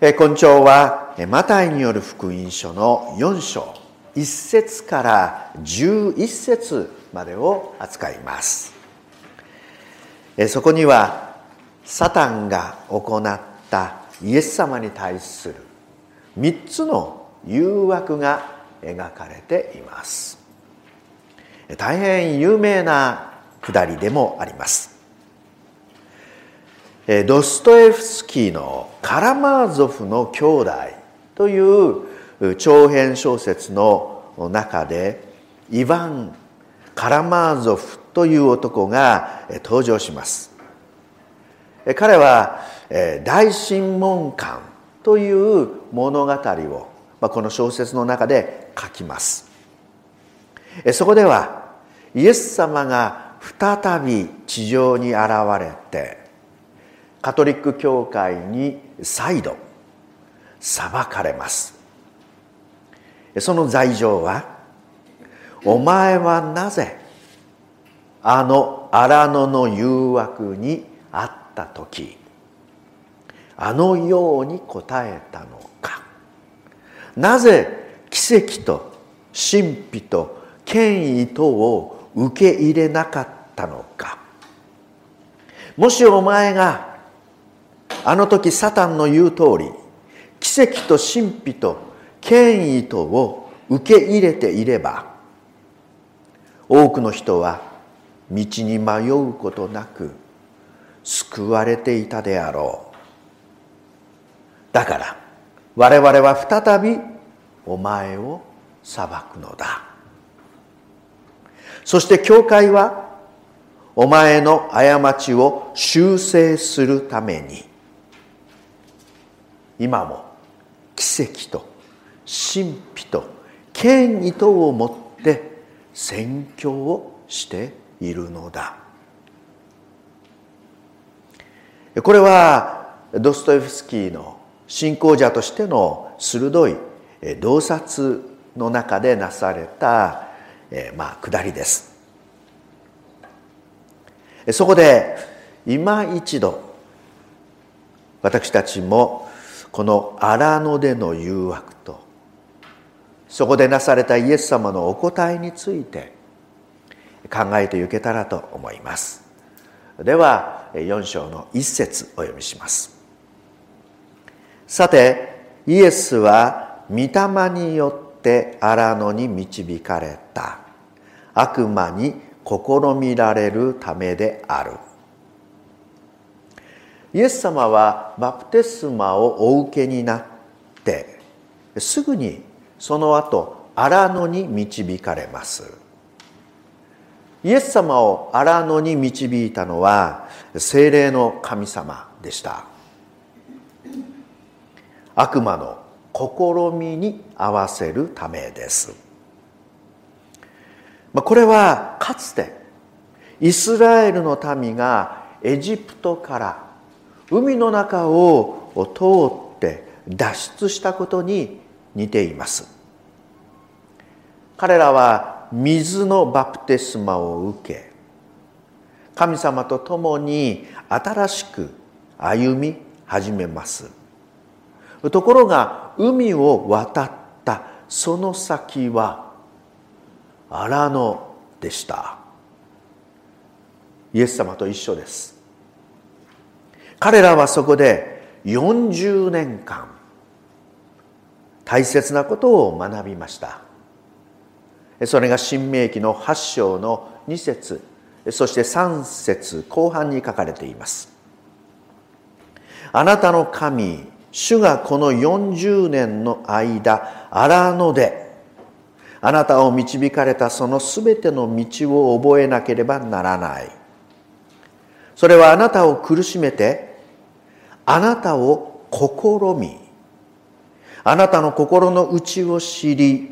え今朝は。マタイによる福音書の4章。1節から11節までを扱います。そこにはサタンが行ったイエス様に対する3つの誘惑が描かれています。大変有名なくだりでもあります。ドストエフスキーの「カラマーゾフの兄弟」という長編小説の中でイヴァン・カラマーゾフという男が登場します。彼は大神門館という物語をこの小説の中で書きます。そこではイエス様が再び地上に現れてカトリック教会に再度裁かれます。その罪状はお前はなぜあの荒野の誘惑にあった時あのように答えたのか。なぜ奇跡と神秘と権威とを受け入れなかったのか。もしお前があの時サタンの言う通り奇跡と神秘と権威とを受け入れていれば多くの人は道に迷うことなく救われていたであろう。だから我々は再びお前を裁くのだ。そして教会はお前の過ちを修正するために今も奇跡と神秘と権威とをもって宣教をしているのだ。これはドストエフスキーの信仰者としての鋭い洞察の中でなされた、えまあ、下りです。そこで今一度私たちもこの荒野での誘惑とそこでなされたイエス様のお答えについて考えていけたらと思います。では4章の一節お読みします。さてイエスは御霊によって荒野に導かれた。悪魔に試みられるためである。イエス様はバプテスマをお受けになってすぐにその後荒野に導かれます。イエス様を荒野に導いたのは精霊の神様でした。悪魔の試みに合わせるためです。これはかつてイスラエルの民がエジプトから海の中を通って脱出したことに似ています。彼らは水のバプテスマを受け神様と共に新しく歩み始めます。ところが海を渡ったその先は荒野でした。イエス様と一緒です。彼らはそこで40年間大切なことを学びました。それが新明記の8章の2節そして3節後半に書かれています。あなたの神主がこの40年の間荒野であなたを導かれたそのすべての道を覚えなければならない。それはあなたを苦しめてあなたを試み。あなたの心の内を知り。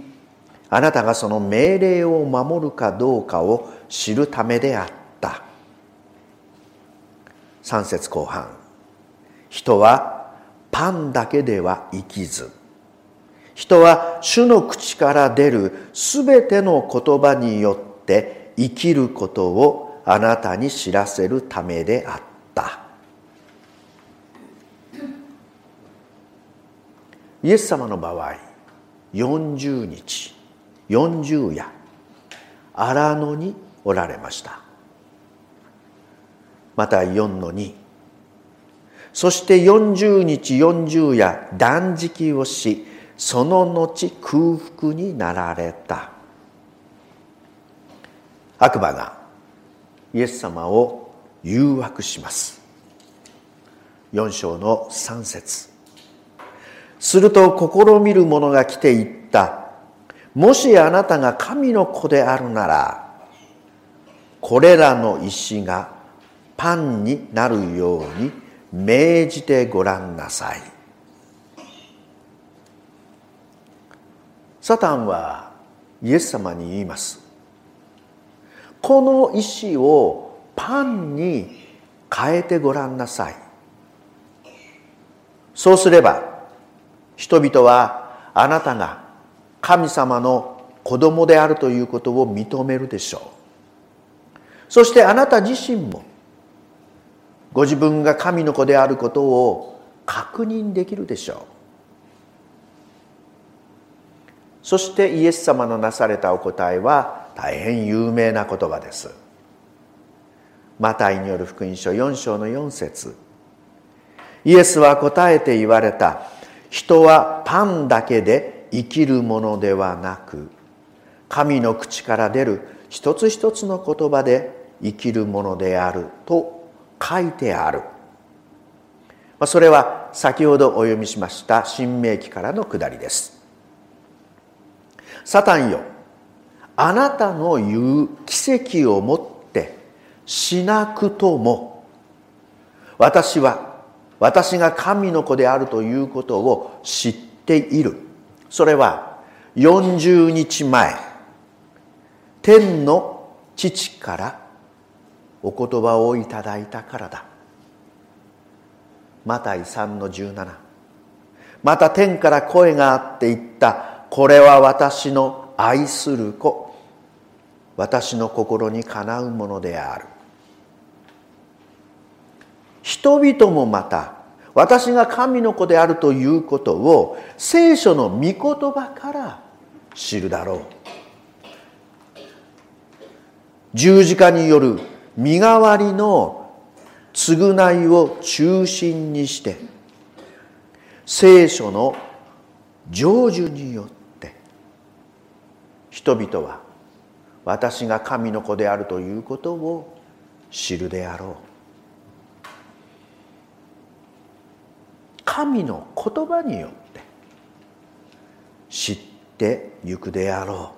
あなたがその命令を守るかどうかを知るためであった。3節後半。人はパンだけでは生きず。人は主の口から出るすべての言葉によって生きることをあなたに知らせるためであったイエス様の場合40日40夜荒野におられました。また4の2そして40日40夜断食をしその後空腹になられた。悪魔がイエス様を誘惑します。4章の3節。すると試みる者が来て言った。もしあなたが神の子であるならこれらの石がパンになるように命じてごらんなさい。サタンはイエス様に言います。この石をパンに変えてごらんなさい。そうすれば人々はあなたが神様の子供であるということを認めるでしょう。そしてあなた自身もご自分が神の子であることを確認できるでしょう。そしてイエス様のなされたお答えは大変有名な言葉です。マタイによる福音書4章の4節。イエスは答えて言われた。人はパンだけで生きるものではなく神の口から出る一つ一つの言葉で生きるものであると書いてある。それは先ほどお読みしました新明記からのくだりです。サタンよあなたの言う奇跡をもってしなくとも私は私が神の子であるということを知っている。それは40日前天の父からお言葉をいただいたからだ。マタイ3の17また天から声があって言ったこれは私の愛する子。私の心にかなうものである。人々もまた私が神の子であるということを聖書の御言葉から知るだろう。十字架による身代わりの償いを中心にして聖書の成就によって人々は私が神の子であるということを知るであろう。神の言葉によって知ってゆくであろ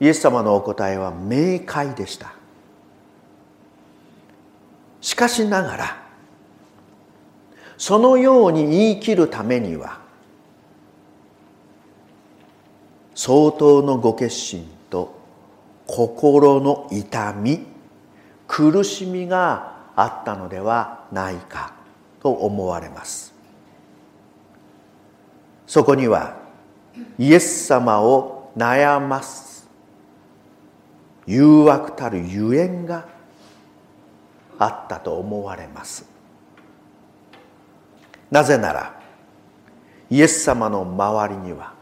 う。イエス様のお答えは明快でした。しかしながらそのように言い切るためには相当のご決心と心の痛み苦しみがあったのではないか。と思われます。そこにはイエス様を悩ます誘惑たるゆえんがあったと思われます。なぜならイエス様の周りには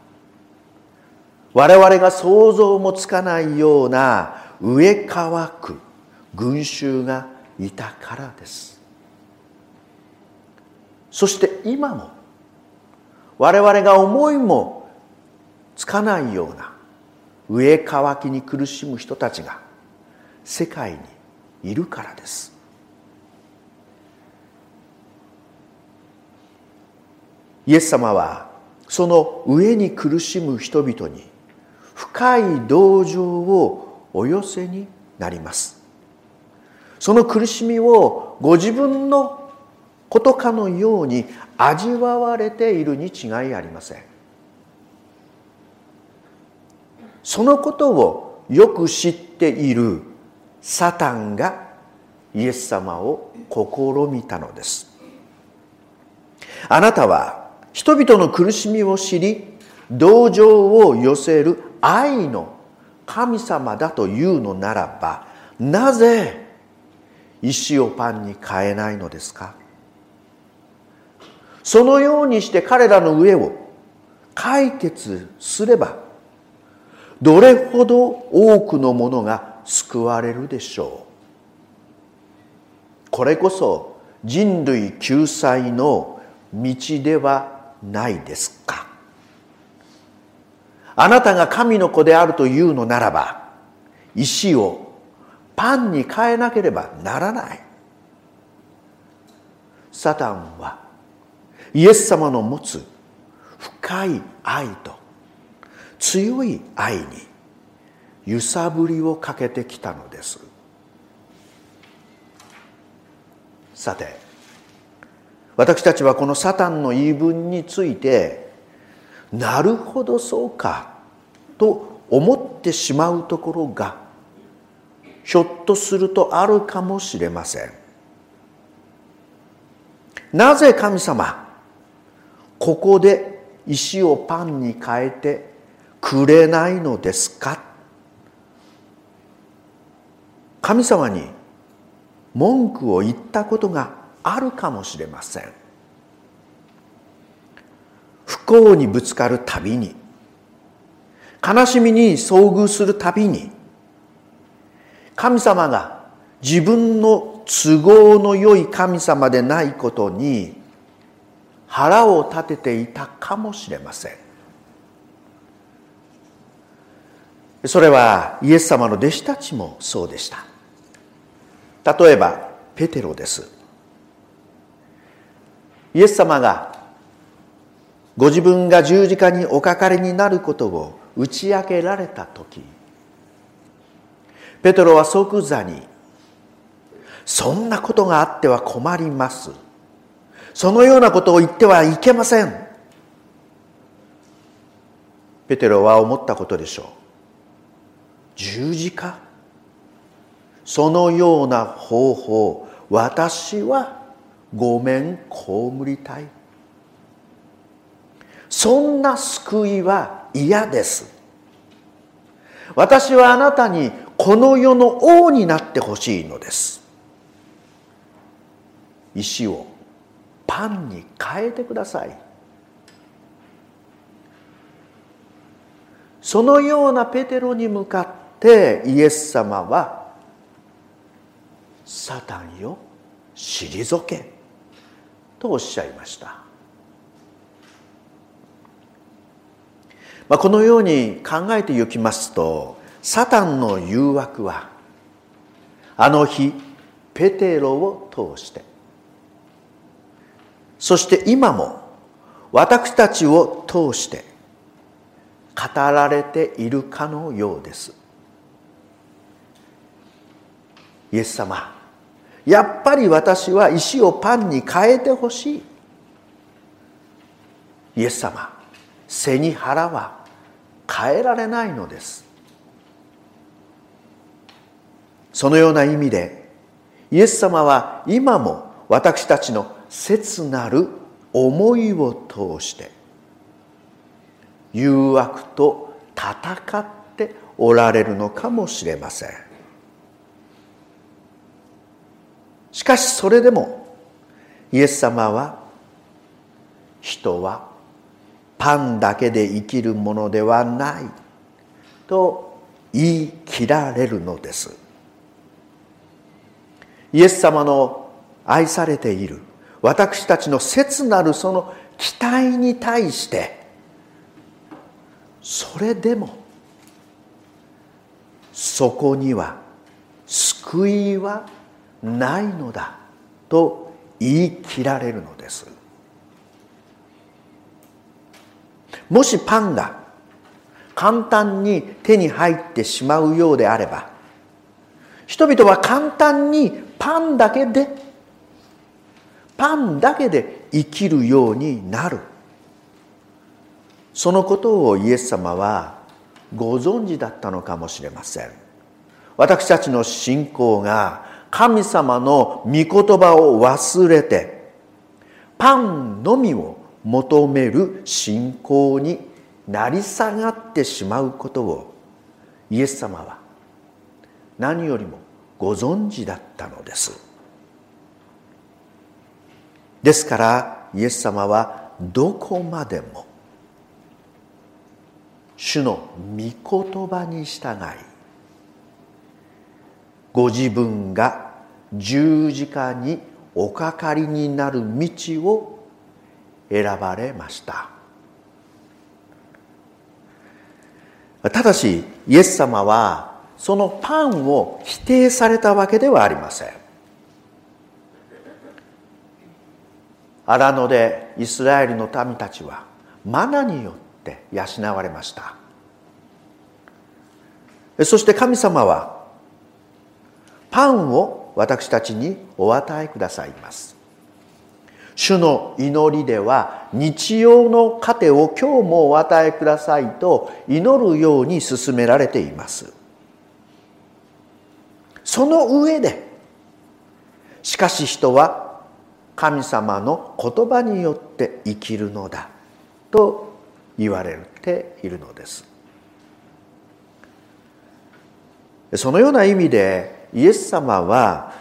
我々が想像もつかないような上乾く群衆がいたからです。そして今も我々が思いもつかないような上乾きに苦しむ人たちが世界にいるからです。イエス様はその上に苦しむ人々に深い同情をお寄せになります。その苦しみをご自分のことかのように味わわれているに違いありません。そのことをよく知っているサタンがイエス様を試みたのです。あなたは人々の苦しみを知り同情を寄せる愛の神様だというのならばなぜ石をパンに変えないのですか？そのようにして彼らの上を解決すればどれほど多くのものが救われるでしょう。これこそ人類救済の道ではないですか。あなたが神の子であるというのならば石をパンに変えなければならない。サタンはイエス様の持つ深い愛と強い愛に揺さぶりをかけてきたのです。さて私たちはこのサタンの言い分についてなるほどそうかと思ってしまうところがひょっとするとあるかもしれません。なぜ神様ここで石をパンに変えてくれないのですか？神様に文句を言ったことがあるかもしれません。不幸にぶつかるたびに悲しみに遭遇するたびに神様が自分の都合の良い神様でないことに腹を立てていたかもしれません。それはイエス様の弟子たちもそうでした。例えばペテロです。イエス様がご自分が十字架におかかりになることを打ち明けられた時ペテロは即座にそんなことがあっては困ります。そのようなことを言ってはいけません。ペテロは思ったことでしょう。十字架？そのような方法私はごめん被りたい。そんな救いは嫌です。私はあなたにこの世の王になってほしいのです。石をパンに変えてください。そのようなペテロに向かってイエス様は「サタンよ退け」とおっしゃいました、まあ、このように考えてゆきますとサタンの誘惑はあの日ペテロを通してそして今も私たちを通して語られているかのようです。イエス様やっぱり私は石をパンに変えてほしい。イエス様背に腹は変えられないのです。そのような意味でイエス様は今も私たちの切なる思いを通して誘惑と戦っておられるのかもしれません。しかしそれでもイエス様は人はパンだけで生きるものではないと言い切られるのです。イエス様の愛されている私たちの切なるその期待に対してそれでもそこには救いはないのだと言い切られるのです。もしパンが簡単に手に入ってしまうようであれば人々は簡単にパンだけでパンだけで生きるようになる。そのことをイエス様はご存知だったのかもしれません。私たちの信仰が神様の御言葉を忘れてパンのみを求める信仰になり下がってしまうことをイエス様は何よりもご存知だったのです。ですからイエス様はどこまでも主の御言葉に従いご自分が十字架におかかりになる道を選ばれました。ただしイエス様はそのパンを否定されたわけではありません。荒野でイスラエルの民たちはマナによって養われました。そして神様はパンを私たちにお与えくださいます。主の祈りでは日曜の糧を今日もお与えくださいと祈るように進められています。その上でしかし人は神様の言葉によって生きるのだと言われているのです。そのような意味でイエス様は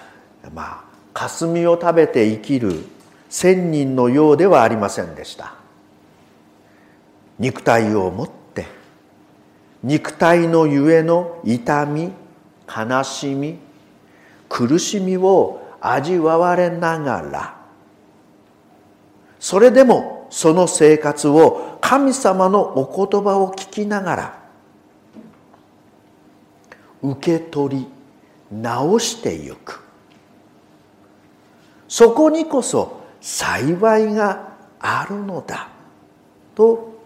まあ霞を食べて生きる仙人のようではありませんでした。肉体を持って肉体のゆえの痛み悲しみ苦しみを味わわれながらそれでもその生活を神様のお言葉を聞きながら受け取り直してゆく。そこにこそ幸いがあるのだと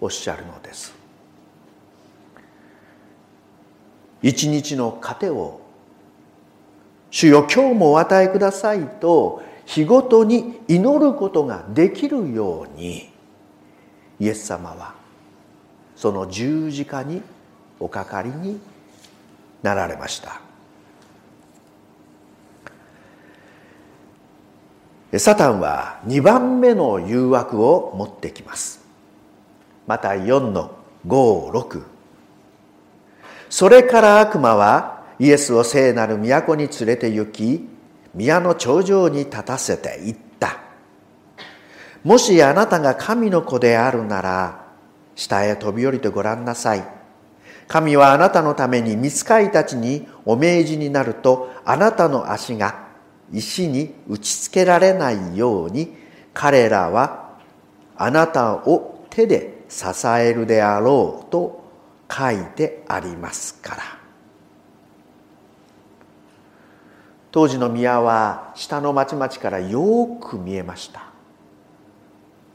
おっしゃるのです。一日の糧を主よ今日もお与えくださいと日ごとに祈ることができるようにイエス様はその十字架におかかりになられました。サタンは2番目の誘惑を持ってきます。また4の56それから悪魔はイエスを聖なる都に連れて行き宮の頂上に立たせて言った。もしあなたが神の子であるなら下へ飛び降りてごらんなさい。神はあなたのために見つかいたちにお命じになるとあなたの足が石に打ちつけられないように彼らはあなたを手で支えるであろうと書いてありますから。当時の宮は下の町々からよく見えました。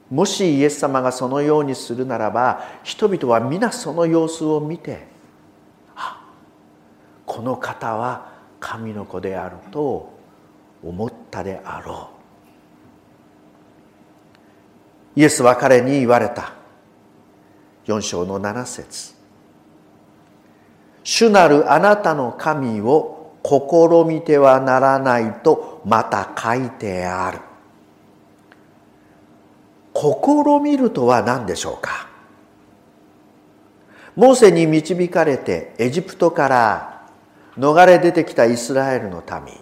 もしイエス様がそのようにするならば人々は皆その様子を見てあこの方は神の子であると思ったであろう。イエスは彼に言われた。4章の7節。主なるあなたの神を試みてはならないとまた書いてある。試みるとは何でしょうか？モーセに導かれてエジプトから逃れ出てきたイスラエルの民。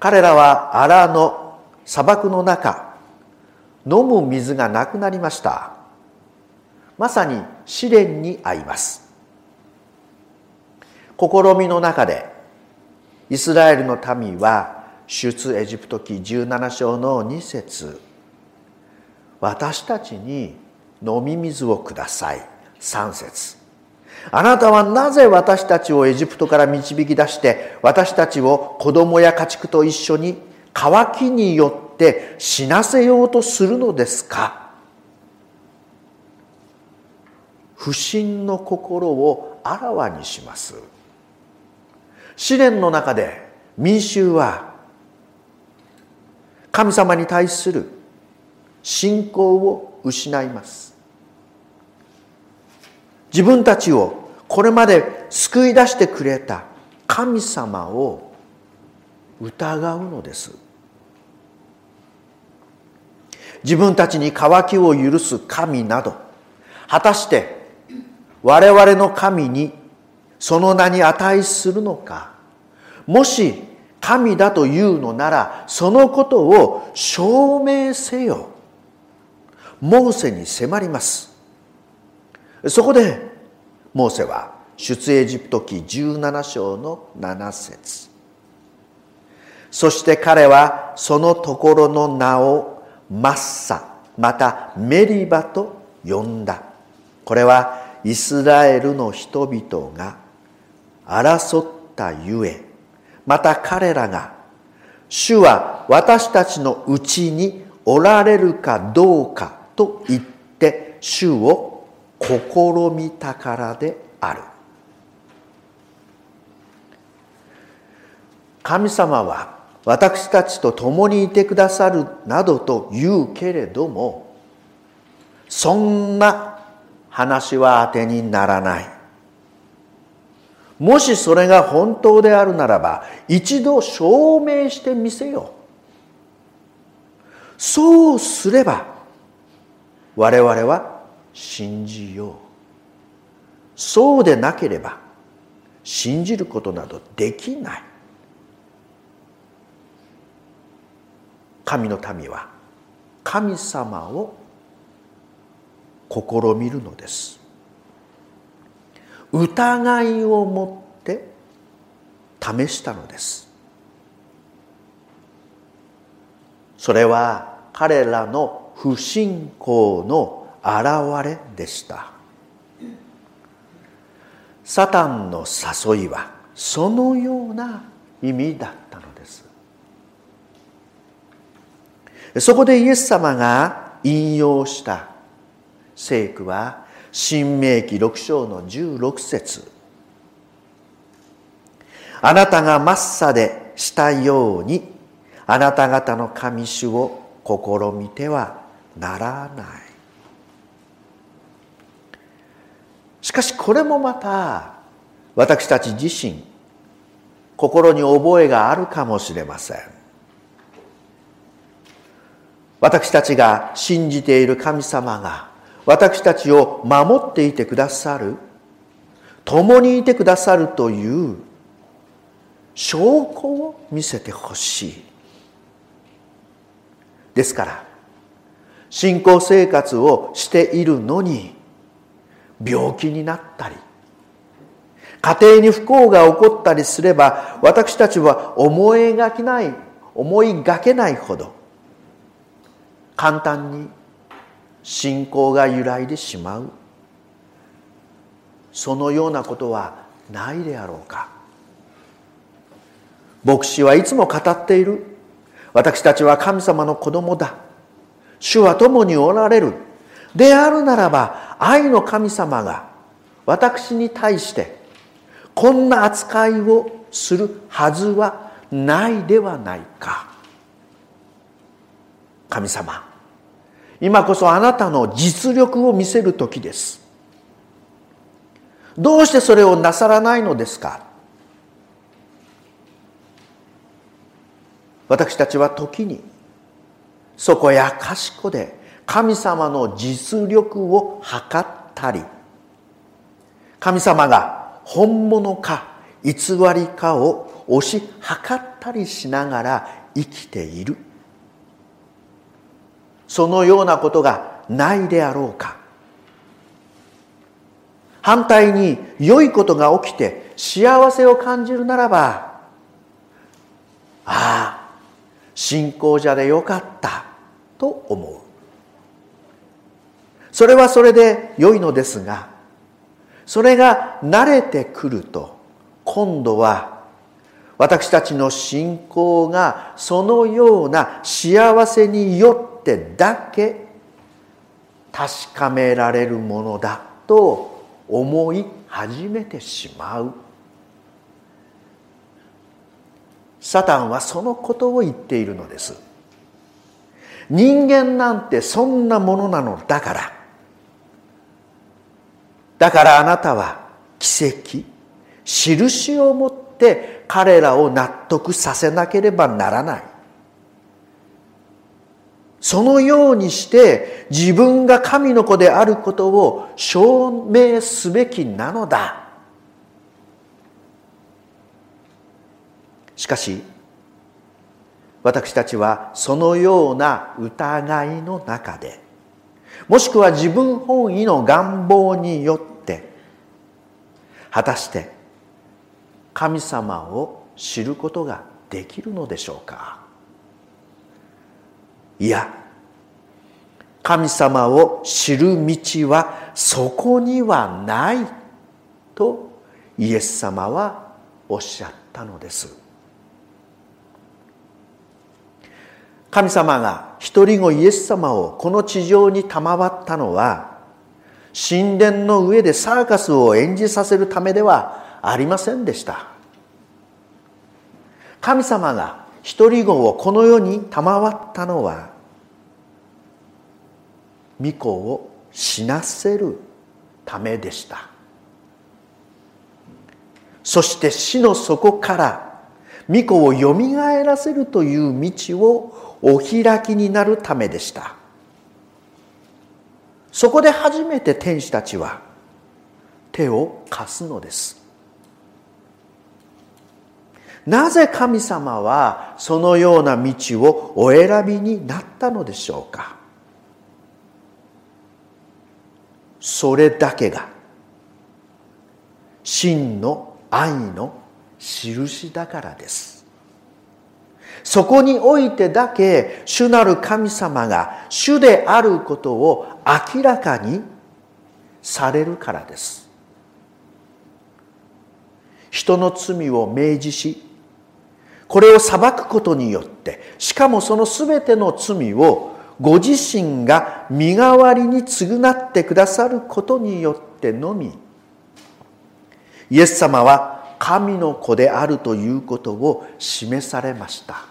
彼らはアラの砂漠の中飲む水がなくなりました。まさに試練に遭います。試みの中でイスラエルの民は出エジプト記17章の2節。私たちに飲み水をください。3節。あなたはなぜ私たちをエジプトから導き出して私たちを子供や家畜と一緒に渇きによって死なせようとするのですか？不信の心をあらわにします。試練の中で民衆は神様に対する信仰を失います。自分たちをこれまで救い出してくれた神様を疑うのです。自分たちに渇きを許す神など果たして我々の神にその名に値するのか。もし神だというのならそのことを証明せよ。モーセに迫ります。そこでモーセは出エジプト記17章の7節。そして彼はそのところの名をマッサまたメリバと呼んだ。これはイスラエルの人々が争ったゆえまた彼らが主は私たちのうちにおられるかどうかと言って主を試みたからである。神様は私たちと共にいてくださるなどと言うけれどもそんな話は当てにならない。もしそれが本当であるならば一度証明してみせよそうすれば我々は信じよう。そうでなければ信じることなどできない。神の民は神様を試みるのです。疑いを持って試したのです。それは彼らの不信仰の現れでした。サタンの誘いはそのような意味だったのです。そこでイエス様が引用した聖句は新明記6章の16節。あなたがマッサでしたようにあなた方の神主を試みてはならない。しかしこれもまた私たち自身心に覚えがあるかもしれません。私たちが信じている神様が私たちを守っていてくださる。共にいてくださるという証拠を見せてほしい。ですから信仰生活をしているのに病気になったり家庭に不幸が起こったりすれば私たちは思いがけない思いがけないほど簡単に信仰が揺らいでしまう。そのようなことはないであろうか。牧師はいつも語っている。私たちは神様の子供だ。主は共におられる。であるならば愛の神様が私に対してこんな扱いをするはずはないではないか。神様今こそあなたの実力を見せる時です。どうしてそれをなさらないのですか？私たちは時にそこやかしこで神様の実力を測ったり神様が本物か偽りかを推し量ったりしながら生きている。そのようなことがないであろうか。反対に良いことが起きて幸せを感じるならばああ信仰者でよかったと思う。それはそれで良いのですがそれが慣れてくると今度は私たちの信仰がそのような幸せによってってだけ確かめられるものだと思い始めてしまう。サタンはそのことを言っているのです。人間なんてそんなものなのだから。だからあなたは奇跡印を持って彼らを納得させなければならない。そのようにして自分が神の子であることを証明すべきなのだ。しかし私たちはそのような疑いの中でもしくは自分本位の願望によって果たして神様を知ることができるのでしょうか。いや神様を知る道はそこにはないとイエス様はおっしゃったのです。神様が一人子イエス様をこの地上に賜ったのは神殿の上でサーカスを演じさせるためではありませんでした。神様が一人子をこの世に賜ったのは御子を死なせるためでした。そして死の底から御子をよみがえらせるという道をお開きになるためでした。そこで初めて天使たちは手を貸すのです。なぜ神様はそのような道をお選びになったのでしょうか？それだけが真の愛の印だからです。そこにおいてだけ主なる神様が主であることを明らかにされるからです。人の罪を明示しこれを裁くことによってしかもその全ての罪をご自身が身代わりに償ってくださることによってのみイエス様は神の子であるということを示されました。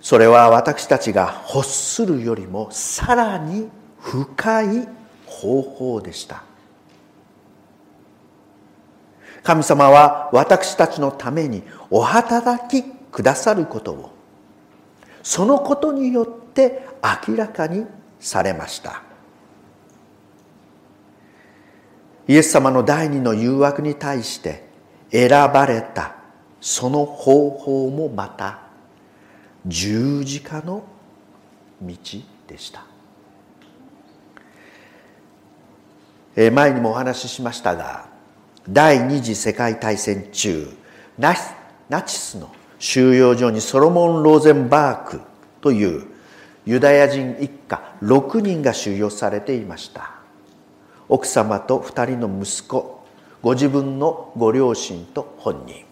それは私たちが欲するよりもさらに深い方法でした。神様は私たちのためにお働きくださることを。そのことによって明らかにされました。イエス様の第二の誘惑に対して選ばれたその方法もまた十字架の道でした。前にもお話ししましたが第二次世界大戦中ナチスの収容所にソロモン・ローゼンバークというユダヤ人一家6人が収容されていました。奥様と2人の息子ご自分のご両親と本人。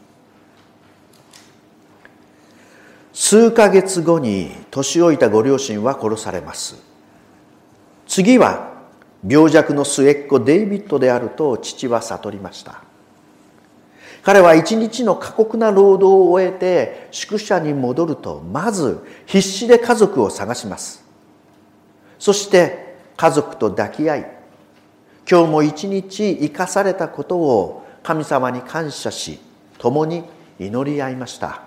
数ヶ月後に年老いたご両親は殺されます。次は病弱の末っ子デイビッドであると父は悟りました。彼は一日の過酷な労働を終えて宿舎に戻るとまず必死で家族を探します。そして家族と抱き合い今日も一日生かされたことを神様に感謝し共に祈り合いました。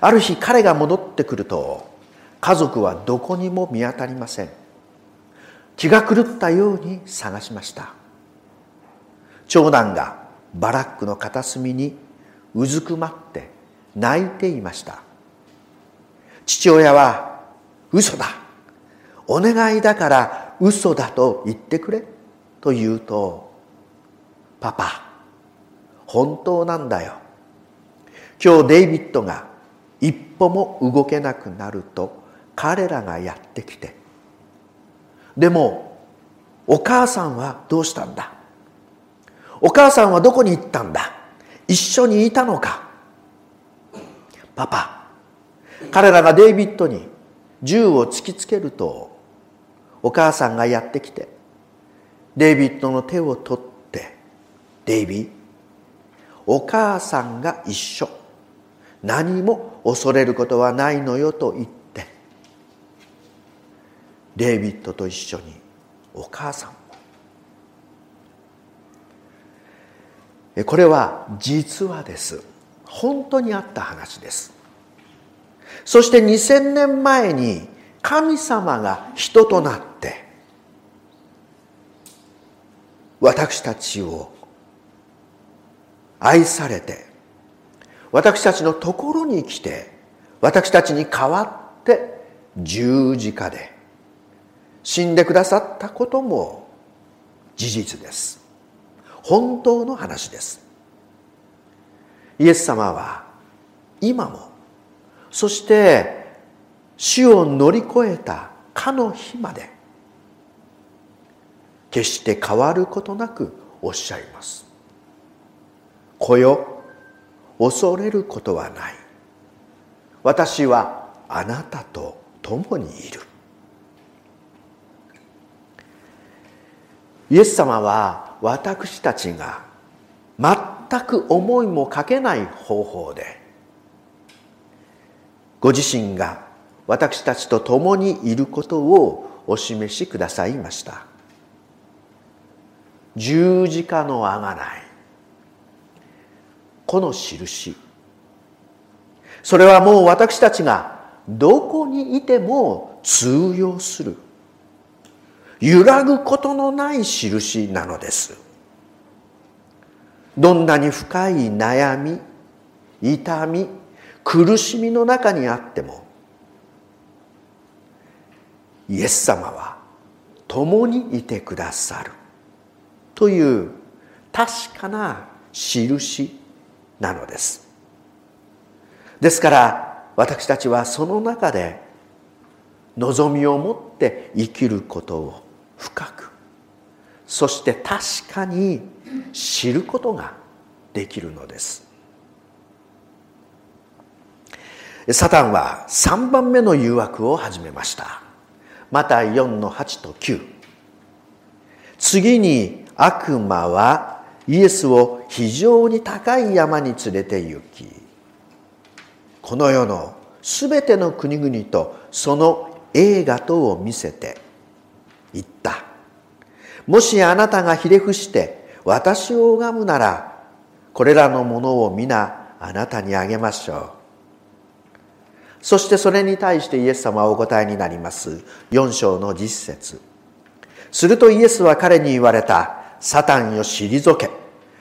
ある日彼が戻ってくると家族はどこにも見当たりません。気が狂ったように探しました。長男がバラックの片隅にうずくまって泣いていました。父親は「嘘だ。お願いだから嘘だと言ってくれ」と言うと「パパ本当なんだよ。今日デイビッドが一歩も動けなくなると彼らがやってきて。でもお母さんはどうしたんだ？お母さんはどこに行ったんだ？一緒にいたのか？パパ彼らがデイビッドに銃を突きつけるとお母さんがやってきてデイビッドの手を取ってデイビーお母さんが一緒。何も恐れることはないのよと言ってデイビッドと一緒にお母さんこれは実話です。本当にあった話です。そして2000年前に神様が人となって私たちを愛されて私たちのところに来て私たちに代わって十字架で死んでくださったことも事実です。本当の話です。イエス様は今もそして死を乗り越えたかの日まで決して変わることなくおっしゃいます「子よ恐れることはない。私はあなたと共にいる」イエス様は私たちが全く思いもかけない方法でご自身が私たちと共にいることをお示しくださいました。十字架のあがない。この印。それはもう私たちがどこにいても通用する。揺らぐことのない印なのです。どんなに深い悩み痛み苦しみの中にあってもイエス様は共にいてくださるという確かな印なのです。ですから私たちはその中で望みを持って生きることを深く。そして確かに知ることができるのです。サタンは3番目の誘惑を始めました。また4の8と9次に悪魔はイエスを非常に高い山に連れて行きこの世のすべての国々とその映画等を見せて言った。もしあなたがひれ伏して私を拝むならこれらのものを皆あなたにあげましょう。そしてそれに対してイエス様はお答えになります。4章の実節。するとイエスは彼に言われた。サタンよ退け。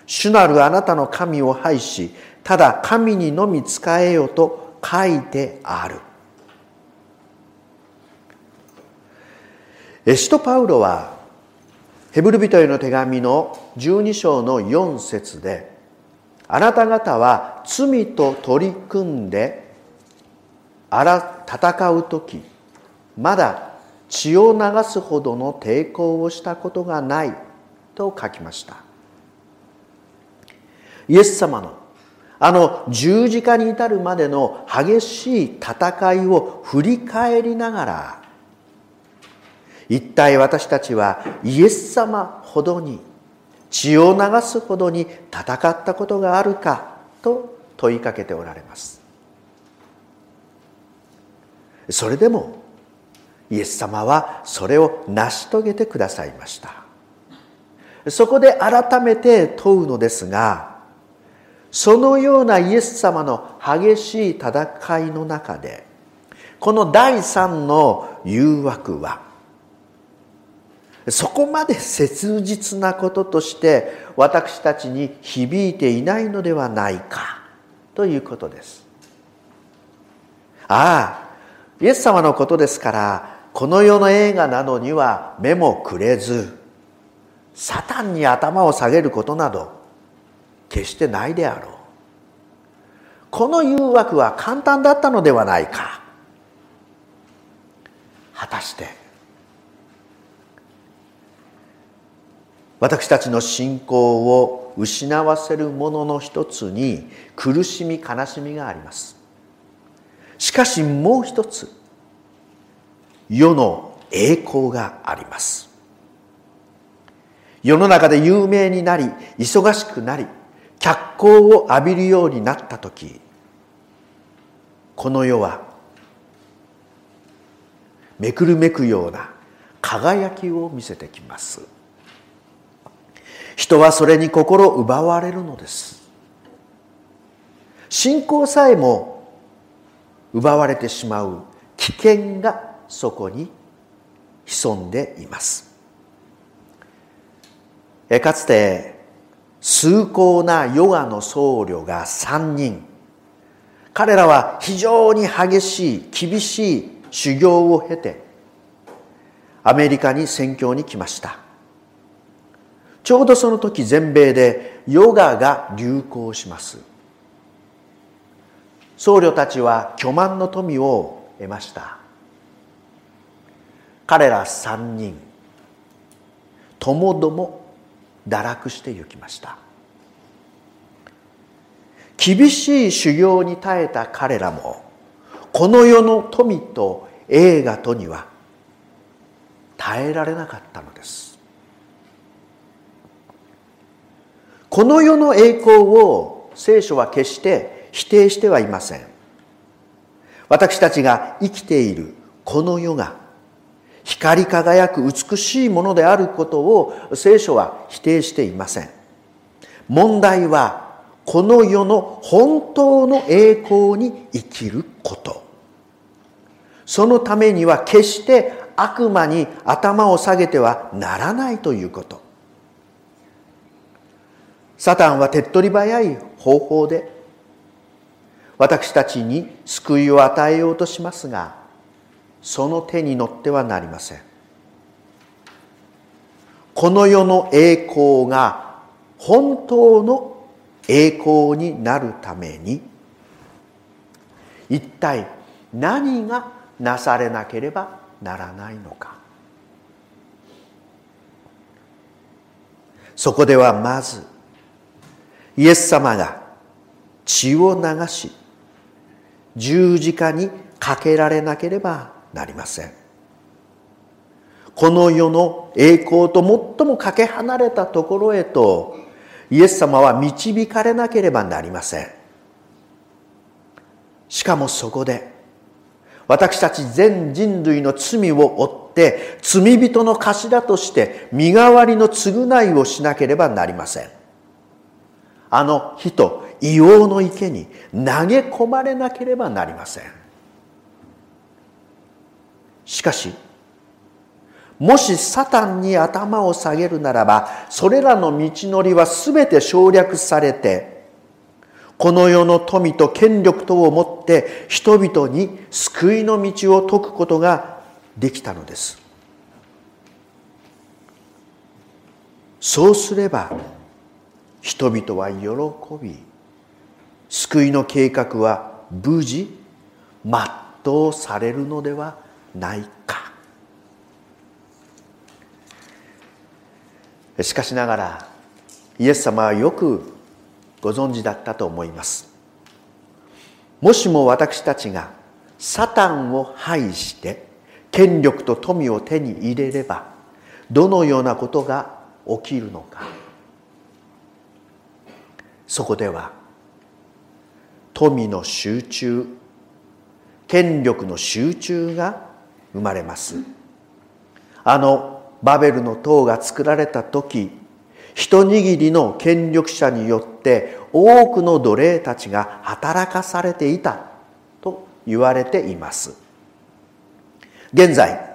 主なるあなたの神を拝しただ神にのみ仕えよと書いてある。エシトパウロはヘブル人への手紙の12章の4節であなた方は罪と取り組んであら戦う時まだ血を流すほどの抵抗をしたことがないと書きました。イエス様のあの十字架に至るまでの激しい戦いを振り返りながら一体私たちはイエス様ほどに血を流すほどに戦ったことがあるかと問いかけておられます。それでもイエス様はそれを成し遂げてくださいました。そこで改めて問うのですがそのようなイエス様の激しい戦いの中でこの第三の誘惑はそこまで切実なこととして私たちに響いていないのではないかということです。ああイエス様のことですからこの世の映画などには目もくれずサタンに頭を下げることなど決してないであろう。この誘惑は簡単だったのではないか。果たして私たちの信仰を失わせるものの一つに苦しみ悲しみがあります。しかしもう一つ世の栄光があります。世の中で有名になり忙しくなり脚光を浴びるようになった時この世はめくるめくような輝きを見せてきます。人はそれに心奪われるのです。信仰さえも奪われてしまう危険がそこに潜んでいます。かつて崇高なヨガの僧侶が3人彼らは非常に激しい厳しい修行を経てアメリカに宣教に来ました。ちょうどその時全米でヨガが流行します。僧侶たちは巨万の富を得ました。彼ら三人ともども堕落してゆきました。厳しい修行に耐えた彼らもこの世の富と栄華とには耐えられなかったのです。この世の栄光を聖書は決して否定してはいません。私たちが生きているこの世が光り輝く美しいものであることを聖書は否定していません。問題はこの世の本当の栄光に生きること。そのためには決して悪魔に頭を下げてはならないということ。サタンは手っ取り早い方法で私たちに救いを与えようとしますがその手に乗ってはなりません。この世の栄光が本当の栄光になるために一体何がなされなければならないのか。そこではまずイエス様が血を流し十字架にかけられなければなりません。この世の栄光と最もかけ離れたところへとイエス様は導かれなければなりません。しかもそこで私たち全人類の罪を負って罪人の頭として身代わりの償いをしなければなりません。あの火と硫黄の池に投げ込まれなければなりません。しかしもしサタンに頭を下げるならばそれらの道のりは全て省略されてこの世の富と権力とをもって人々に救いの道を説くことができたのです。そうすれば人々は喜び救いの計画は無事全うされるのではないか。しかしながらイエス様はよくご存知だったと思います。もしも私たちがサタンを排して権力と富を手に入れればどのようなことが起きるのか。そこでは富の集中権力の集中が生まれます。あのバベルの塔が作られた時一握りの権力者によって多くの奴隷たちが働かされていたと言われています。現在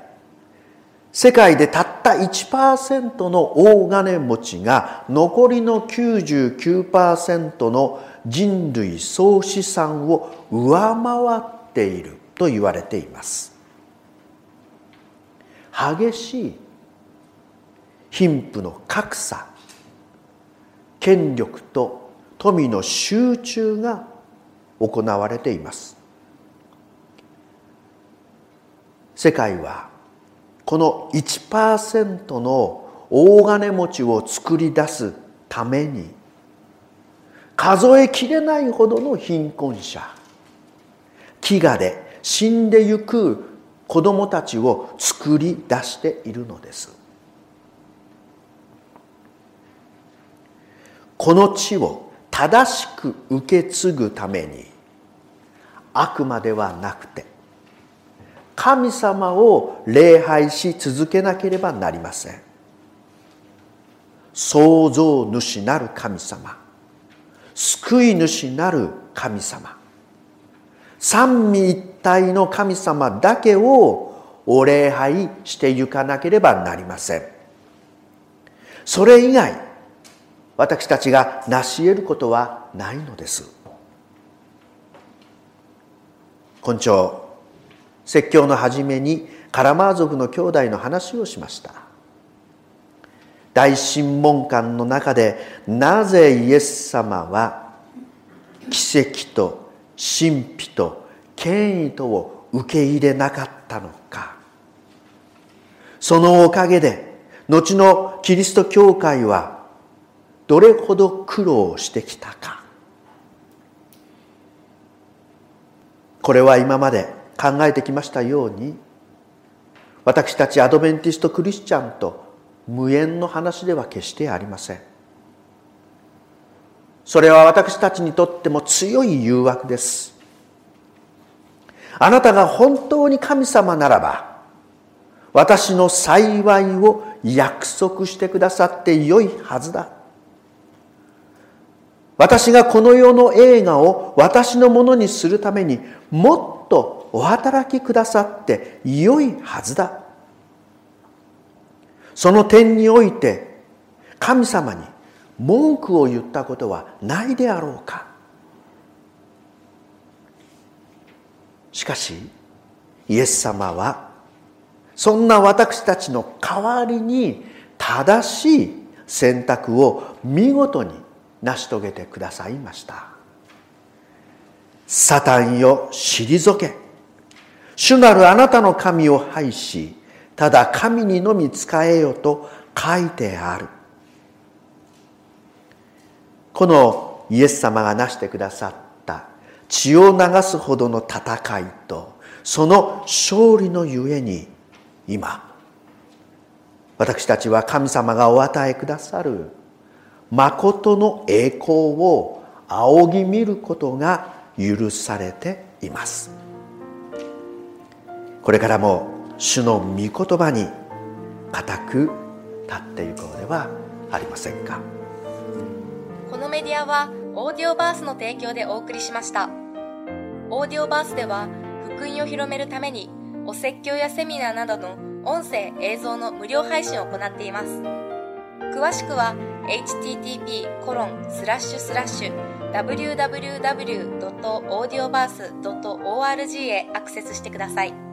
世界でたった1%の大金持ちが残りの99%の人類総資産を上回っていると言われています。激しい貧富の格差権力と富の集中が行われています。世界はこの1%の大金持ちを作り出すために数えきれないほどの貧困者飢餓で死んでゆく子供たちを作り出しているのです。この地を正しく受け継ぐために悪魔ではなくて神様を礼拝し続けなければなりません。創造主なる神様。救い主なる神様。三位一体の神様だけをお礼拝してゆかなければなりません。それ以外私たちが成し得ることはないのです。今朝説教の初めにカラマーゾフの兄弟の話をしました。大審問官の中でなぜイエス様は奇跡と神秘と権威とを受け入れなかったのか。そのおかげで後のキリスト教会はどれほど苦労してきたか。これは今まで考えてきましたように私たちアドベンティスト・クリスチャンと無縁の話では決してありません。それは私たちにとっても強い誘惑です。あなたが本当に神様ならば私の幸いを約束してくださってよいはずだ。私がこの世の映画を私のものにするためにもっとお働きくださってよいはずだ。その点において神様に文句を言ったことはないであろうか。しかしイエス様はそんな私たちの代わりに正しい選択を見事に成し遂げてくださいました。サタンよ退け。主なるあなたの神を拝しただ神にのみ仕えよと書いてある。このイエス様がなしてくださった血を流すほどの戦いとその勝利のゆえに今私たちは神様がお与えくださる誠の栄光を仰ぎ見ることが許されています。これからも主の御言葉に固く立っていこうではありませんか。このメディアはオーディオバースの提供でお送りしました。オーディオバースでは福音を広めるためにお説教やセミナーなどの音声映像の無料配信を行っています。詳しくは http コロンスラッシュスラッシュ www.audioverse.org へアクセスしてください。